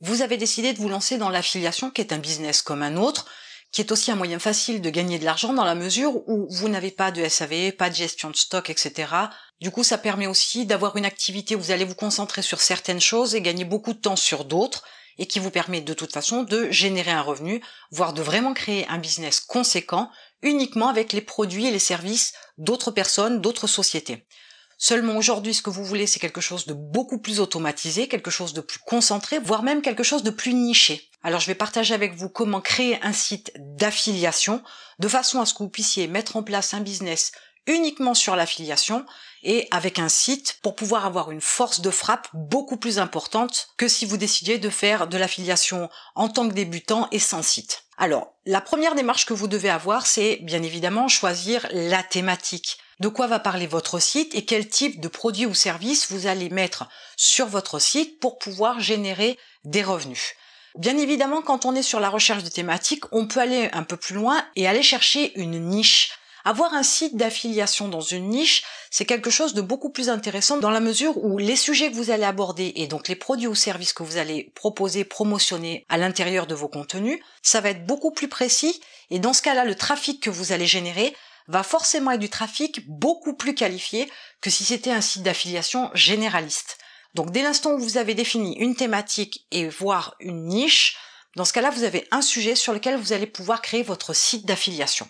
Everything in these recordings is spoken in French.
vous avez décidé de vous lancer dans l'affiliation qui est un business comme un autre, qui est aussi un moyen facile de gagner de l'argent dans la mesure où vous n'avez pas de SAV, pas de gestion de stock, etc. Du coup, ça permet aussi d'avoir une activité où vous allez vous concentrer sur certaines choses et gagner beaucoup de temps sur d'autres et qui vous permet de toute façon de générer un revenu, voire de vraiment créer un business conséquent uniquement avec les produits et les services d'autres personnes, d'autres sociétés. Seulement aujourd'hui, ce que vous voulez, c'est quelque chose de beaucoup plus automatisé, quelque chose de plus concentré, voire même quelque chose de plus niché. Alors je vais partager avec vous comment créer un site d'affiliation de façon à ce que vous puissiez mettre en place un business uniquement sur l'affiliation et avec un site pour pouvoir avoir une force de frappe beaucoup plus importante que si vous décidiez de faire de l'affiliation en tant que débutant et sans site. Alors, la première démarche que vous devez avoir, c'est bien évidemment choisir la thématique. De quoi va parler votre site et quel type de produit ou service vous allez mettre sur votre site pour pouvoir générer des revenus? Bien évidemment, quand on est sur la recherche de thématiques, on peut aller un peu plus loin et aller chercher une niche. Avoir un site d'affiliation dans une niche, c'est quelque chose de beaucoup plus intéressant dans la mesure où les sujets que vous allez aborder et donc les produits ou services que vous allez proposer, promotionner à l'intérieur de vos contenus, ça va être beaucoup plus précis et dans ce cas-là, le trafic que vous allez générer va forcément être du trafic beaucoup plus qualifié que si c'était un site d'affiliation généraliste. Donc dès l'instant où vous avez défini une thématique et voire une niche, dans ce cas-là, vous avez un sujet sur lequel vous allez pouvoir créer votre site d'affiliation.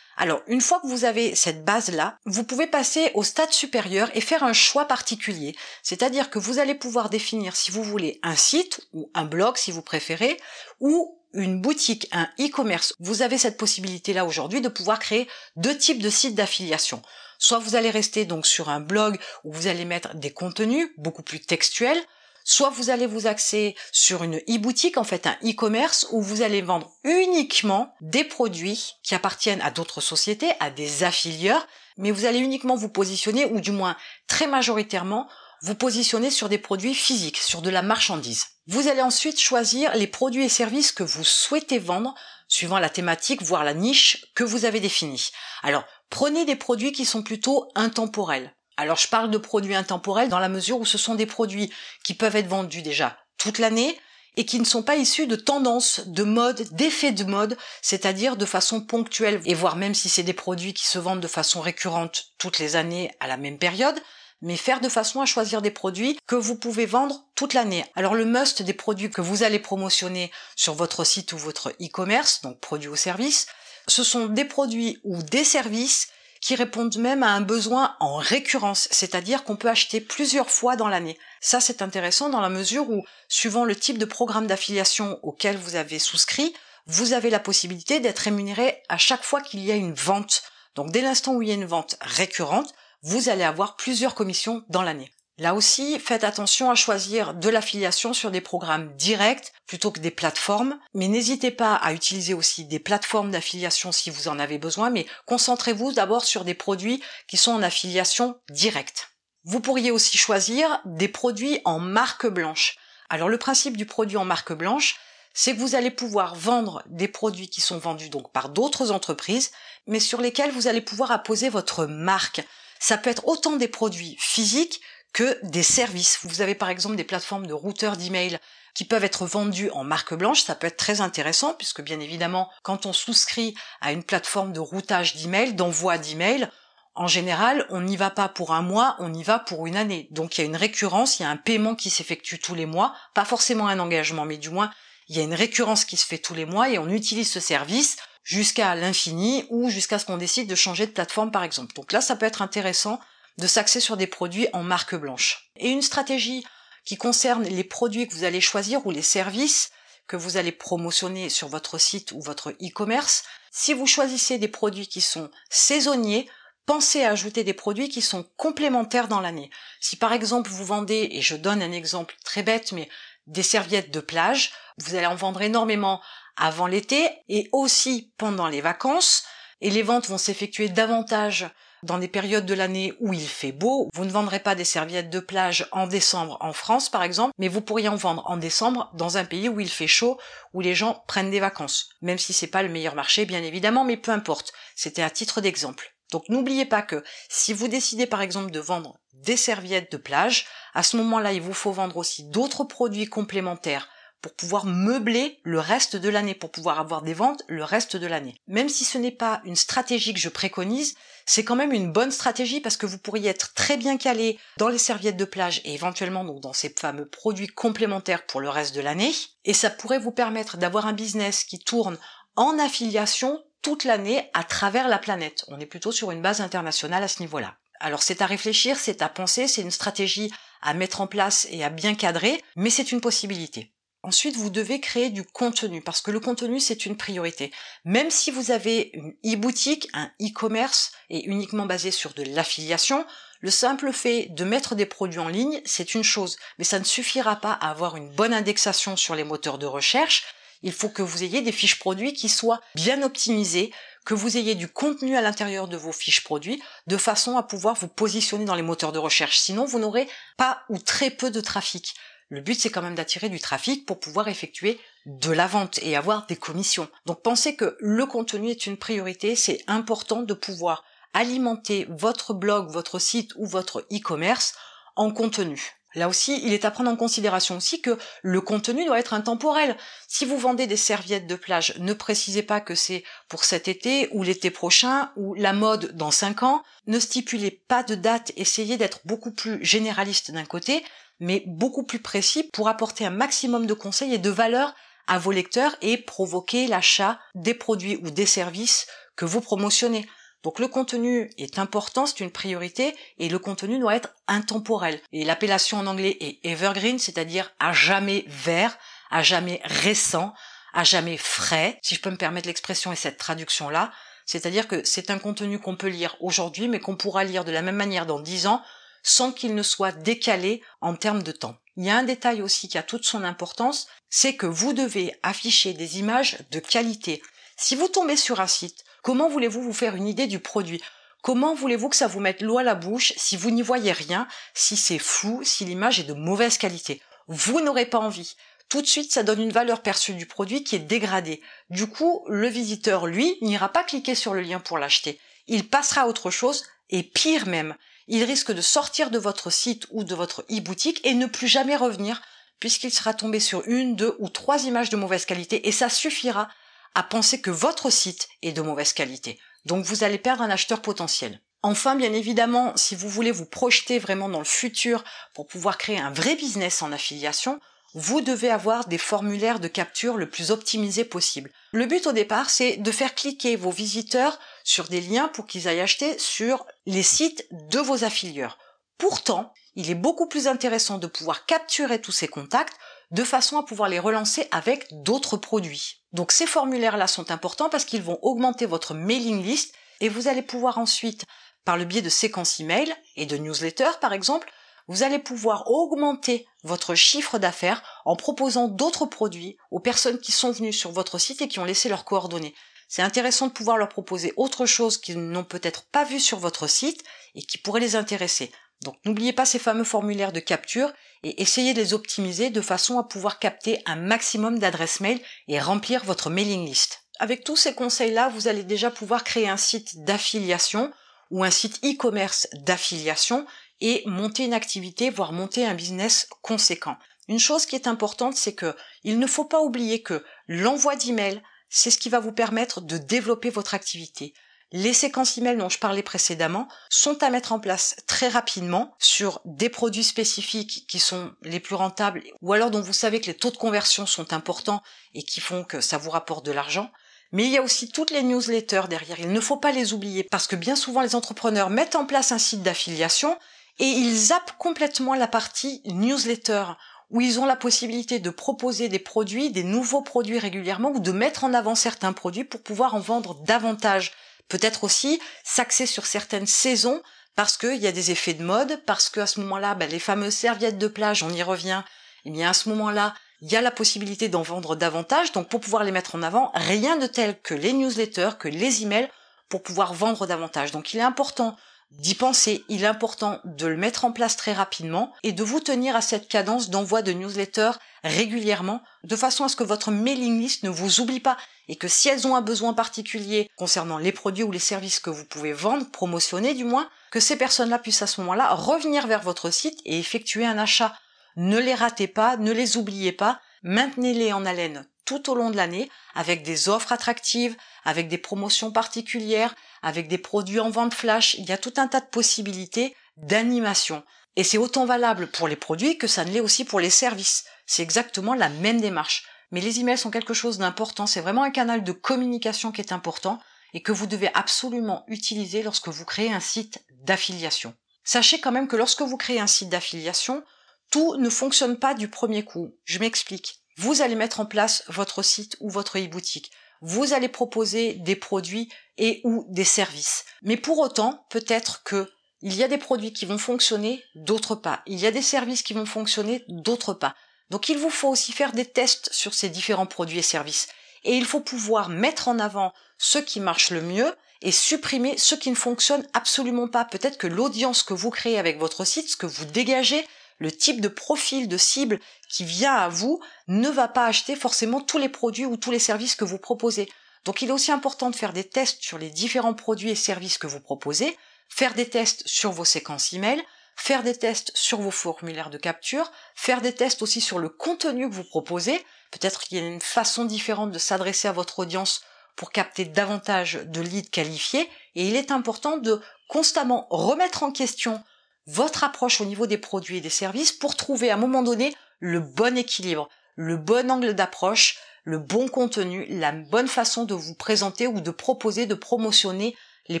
Alors, une fois que vous avez cette base-là, vous pouvez passer au stade supérieur et faire un choix particulier. C'est-à-dire que vous allez pouvoir définir si vous voulez un site ou un blog si vous préférez, ou une boutique, un e-commerce. Vous avez cette possibilité-là aujourd'hui de pouvoir créer deux types de sites d'affiliation. Soit vous allez rester donc sur un blog où vous allez mettre des contenus beaucoup plus textuels, soit vous allez vous axer sur une e-boutique, en fait un e-commerce, où vous allez vendre uniquement des produits qui appartiennent à d'autres sociétés, à des affilieurs, mais vous allez uniquement vous positionner, ou du moins très majoritairement, vous positionner sur des produits physiques, sur de la marchandise. Vous allez ensuite choisir les produits et services que vous souhaitez vendre, suivant la thématique, voire la niche que vous avez définie. Alors, prenez des produits qui sont plutôt intemporels. Alors je parle de produits intemporels dans la mesure où ce sont des produits qui peuvent être vendus déjà toute l'année et qui ne sont pas issus de tendances, de mode, d'effets de mode, c'est-à-dire de façon ponctuelle, et voire même si c'est des produits qui se vendent de façon récurrente toutes les années à la même période, mais faire de façon à choisir des produits que vous pouvez vendre toute l'année. Alors le must des produits que vous allez promotionner sur votre site ou votre e-commerce, donc produits ou services, ce sont des produits ou des services qui répondent même à un besoin en récurrence, c'est-à-dire qu'on peut acheter plusieurs fois dans l'année. Ça, c'est intéressant dans la mesure où, suivant le type de programme d'affiliation auquel vous avez souscrit, vous avez la possibilité d'être rémunéré à chaque fois qu'il y a une vente. Donc dès l'instant où il y a une vente récurrente, vous allez avoir plusieurs commissions dans l'année. Là aussi, faites attention à choisir de l'affiliation sur des programmes directs plutôt que des plateformes, mais n'hésitez pas à utiliser aussi des plateformes d'affiliation si vous en avez besoin, mais concentrez-vous d'abord sur des produits qui sont en affiliation directe. Vous pourriez aussi choisir des produits en marque blanche. Alors le principe du produit en marque blanche, c'est que vous allez pouvoir vendre des produits qui sont vendus donc par d'autres entreprises, mais sur lesquels vous allez pouvoir apposer votre marque. Ça peut être autant des produits physiques que des services. Vous avez par exemple des plateformes de routeurs d'email qui peuvent être vendus en marque blanche, ça peut être très intéressant puisque bien évidemment, quand on souscrit à une plateforme de routage d'email, d'envoi d'email, en général, on n'y va pas pour un mois, on y va pour une année. Donc il y a une récurrence, il y a un paiement qui s'effectue tous les mois, pas forcément un engagement, mais du moins il y a une récurrence qui se fait tous les mois et on utilise ce service jusqu'à l'infini ou jusqu'à ce qu'on décide de changer de plateforme par exemple. Donc là, ça peut être intéressant de s'axer sur des produits en marque blanche. Et une stratégie qui concerne les produits que vous allez choisir ou les services que vous allez promotionner sur votre site ou votre e-commerce, si vous choisissez des produits qui sont saisonniers, pensez à ajouter des produits qui sont complémentaires dans l'année. Si par exemple vous vendez, et je donne un exemple très bête, mais des serviettes de plage, vous allez en vendre énormément avant l'été et aussi pendant les vacances, et les ventes vont s'effectuer davantage dans des périodes de l'année où il fait beau. Vous ne vendrez pas des serviettes de plage en décembre en France, par exemple, mais vous pourriez en vendre en décembre dans un pays où il fait chaud, où les gens prennent des vacances. Même si c'est pas le meilleur marché, bien évidemment, mais peu importe. C'était à titre d'exemple. Donc n'oubliez pas que si vous décidez par exemple de vendre des serviettes de plage, à ce moment-là, il vous faut vendre aussi d'autres produits complémentaires pour pouvoir meubler le reste de l'année, pour pouvoir avoir des ventes le reste de l'année. Même si ce n'est pas une stratégie que je préconise, c'est quand même une bonne stratégie parce que vous pourriez être très bien calé dans les serviettes de plage et éventuellement donc dans ces fameux produits complémentaires pour le reste de l'année. Et ça pourrait vous permettre d'avoir un business qui tourne en affiliation toute l'année à travers la planète. On est plutôt sur une base internationale à ce niveau-là. Alors c'est à réfléchir, c'est à penser, c'est une stratégie à mettre en place et à bien cadrer, mais c'est une possibilité. Ensuite, vous devez créer du contenu parce que le contenu, c'est une priorité. Même si vous avez une e-boutique, un e-commerce et uniquement basé sur de l'affiliation, le simple fait de mettre des produits en ligne, c'est une chose, mais ça ne suffira pas à avoir une bonne indexation sur les moteurs de recherche. Il faut que vous ayez des fiches produits qui soient bien optimisées, que vous ayez du contenu à l'intérieur de vos fiches produits, de façon à pouvoir vous positionner dans les moteurs de recherche. Sinon, vous n'aurez pas ou très peu de trafic. Le but, c'est quand même d'attirer du trafic pour pouvoir effectuer de la vente et avoir des commissions. Donc pensez que le contenu est une priorité, c'est important de pouvoir alimenter votre blog, votre site ou votre e-commerce en contenu. Là aussi, il est à prendre en considération aussi que le contenu doit être intemporel. Si vous vendez des serviettes de plage, ne précisez pas que c'est pour cet été ou l'été prochain ou la mode dans 5 ans. Ne stipulez pas de date, essayez d'être beaucoup plus généraliste d'un côté, mais beaucoup plus précis pour apporter un maximum de conseils et de valeur à vos lecteurs et provoquer l'achat des produits ou des services que vous promotionnez. Donc le contenu est important, c'est une priorité, et le contenu doit être intemporel. Et l'appellation en anglais est evergreen, c'est-à-dire à jamais vert, à jamais récent, à jamais frais, si je peux me permettre l'expression et cette traduction-là. C'est-à-dire que c'est un contenu qu'on peut lire aujourd'hui, mais qu'on pourra lire de la même manière dans dix ans, sans qu'il ne soit décalé en termes de temps. Il y a un détail aussi qui a toute son importance, c'est que vous devez afficher des images de qualité. Si vous tombez sur un site, comment voulez-vous vous faire une idée du produit? Comment voulez-vous que ça vous mette l'eau à la bouche si vous n'y voyez rien, si c'est flou, si l'image est de mauvaise qualité? Vous n'aurez pas envie. Tout de suite, ça donne une valeur perçue du produit qui est dégradée. Du coup, le visiteur, lui, n'ira pas cliquer sur le lien pour l'acheter. Il passera à autre chose, et pire même, il risque de sortir de votre site ou de votre e-boutique et ne plus jamais revenir puisqu'il sera tombé sur une, deux ou trois images de mauvaise qualité et ça suffira à penser que votre site est de mauvaise qualité. Donc vous allez perdre un acheteur potentiel. Enfin, bien évidemment, si vous voulez vous projeter vraiment dans le futur pour pouvoir créer un vrai business en affiliation, vous devez avoir des formulaires de capture le plus optimisés possible. Le but au départ, c'est de faire cliquer vos visiteurs sur des liens pour qu'ils aillent acheter sur les sites de vos affilieurs. Pourtant, il est beaucoup plus intéressant de pouvoir capturer tous ces contacts de façon à pouvoir les relancer avec d'autres produits. Donc ces formulaires-là sont importants parce qu'ils vont augmenter votre mailing list et vous allez pouvoir ensuite, par le biais de séquences email et de newsletters par exemple, vous allez pouvoir augmenter votre chiffre d'affaires en proposant d'autres produits aux personnes qui sont venues sur votre site et qui ont laissé leurs coordonnées. C'est intéressant de pouvoir leur proposer autre chose qu'ils n'ont peut-être pas vu sur votre site et qui pourrait les intéresser. Donc n'oubliez pas ces fameux formulaires de capture et essayez de les optimiser de façon à pouvoir capter un maximum d'adresses mail et remplir votre mailing list. Avec tous ces conseils-là, vous allez déjà pouvoir créer un site d'affiliation ou un site e-commerce d'affiliation et monter une activité, voire monter un business conséquent. Une chose qui est importante, c'est que il ne faut pas oublier que l'envoi d'emails, c'est ce qui va vous permettre de développer votre activité. Les séquences email dont je parlais précédemment sont à mettre en place très rapidement sur des produits spécifiques qui sont les plus rentables ou alors dont vous savez que les taux de conversion sont importants et qui font que ça vous rapporte de l'argent. Mais il y a aussi toutes les newsletters derrière. Il ne faut pas les oublier parce que bien souvent les entrepreneurs mettent en place un site d'affiliation et ils zappent complètement la partie newsletter où ils ont la possibilité de proposer des produits, des nouveaux produits régulièrement ou de mettre en avant certains produits pour pouvoir en vendre davantage. Peut-être aussi s'axer sur certaines saisons parce qu'il y a des effets de mode, parce qu'à ce moment-là, ben, les fameuses serviettes de plage, on y revient, et eh bien à ce moment-là, il y a la possibilité d'en vendre davantage, donc pour pouvoir les mettre en avant, rien de tel que les newsletters, que les emails, pour pouvoir vendre davantage. Donc il est important d'y penser, il est important de le mettre en place très rapidement et de vous tenir à cette cadence d'envoi de newsletters régulièrement, de façon à ce que votre mailing list ne vous oublie pas et que si elles ont un besoin particulier concernant les produits ou les services que vous pouvez vendre, promotionner du moins, que ces personnes-là puissent à ce moment-là revenir vers votre site et effectuer un achat. Ne les ratez pas, ne les oubliez pas, maintenez-les en haleine tout au long de l'année avec des offres attractives, avec des promotions particulières, avec des produits en vente flash. Il y a tout un tas de possibilités d'animation. Et c'est autant valable pour les produits que ça ne l'est aussi pour les services. C'est exactement la même démarche. Mais les emails sont quelque chose d'important. C'est vraiment un canal de communication qui est important et que vous devez absolument utiliser lorsque vous créez un site d'affiliation. Sachez quand même que lorsque vous créez un site d'affiliation, tout ne fonctionne pas du premier coup. Je m'explique. Vous allez mettre en place votre site ou votre e-boutique. Vous allez proposer des produits et ou des services. Mais pour autant, peut-être que il y a des produits qui vont fonctionner, d'autres pas. Il y a des services qui vont fonctionner, d'autres pas. Donc il vous faut aussi faire des tests sur ces différents produits et services. Et il faut pouvoir mettre en avant ce qui marche le mieux et supprimer ce qui ne fonctionne absolument pas. Peut-être que l'audience que vous créez avec votre site, ce que vous dégagez, le type de profil de cible qui vient à vous ne va pas acheter forcément tous les produits ou tous les services que vous proposez. Donc il est aussi important de faire des tests sur les différents produits et services que vous proposez, faire des tests sur vos séquences email, faire des tests sur vos formulaires de capture, faire des tests aussi sur le contenu que vous proposez. Peut-être qu'il y a une façon différente de s'adresser à votre audience pour capter davantage de leads qualifiés et il est important de constamment remettre en question votre approche au niveau des produits et des services pour trouver à un moment donné le bon équilibre, le bon angle d'approche, le bon contenu, la bonne façon de vous présenter ou de proposer, de promotionner les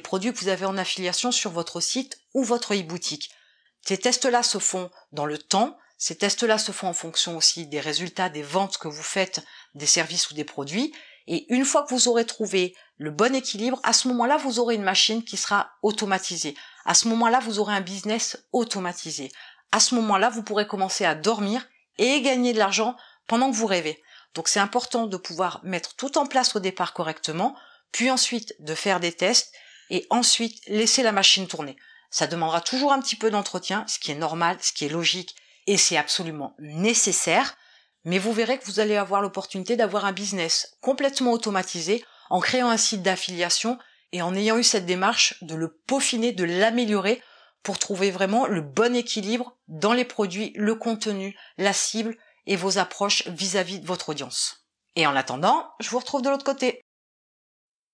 produits que vous avez en affiliation sur votre site ou votre e-boutique. Ces tests-là se font dans le temps, ces tests-là se font en fonction aussi des résultats des ventes que vous faites des services ou des produits, et une fois que vous aurez trouvé le bon équilibre, à ce moment-là, vous aurez une machine qui sera automatisée. À ce moment-là, vous aurez un business automatisé. À ce moment-là, vous pourrez commencer à dormir et gagner de l'argent pendant que vous rêvez. Donc c'est important de pouvoir mettre tout en place au départ correctement, puis ensuite de faire des tests et ensuite laisser la machine tourner. Ça demandera toujours un petit peu d'entretien, ce qui est normal, ce qui est logique et c'est absolument nécessaire. Mais vous verrez que vous allez avoir l'opportunité d'avoir un business complètement automatisé en créant un site d'affiliation et en ayant eu cette démarche de le peaufiner, de l'améliorer pour trouver vraiment le bon équilibre dans les produits, le contenu, la cible et vos approches vis-à-vis -vis de votre audience. Et en attendant, je vous retrouve de l'autre côté.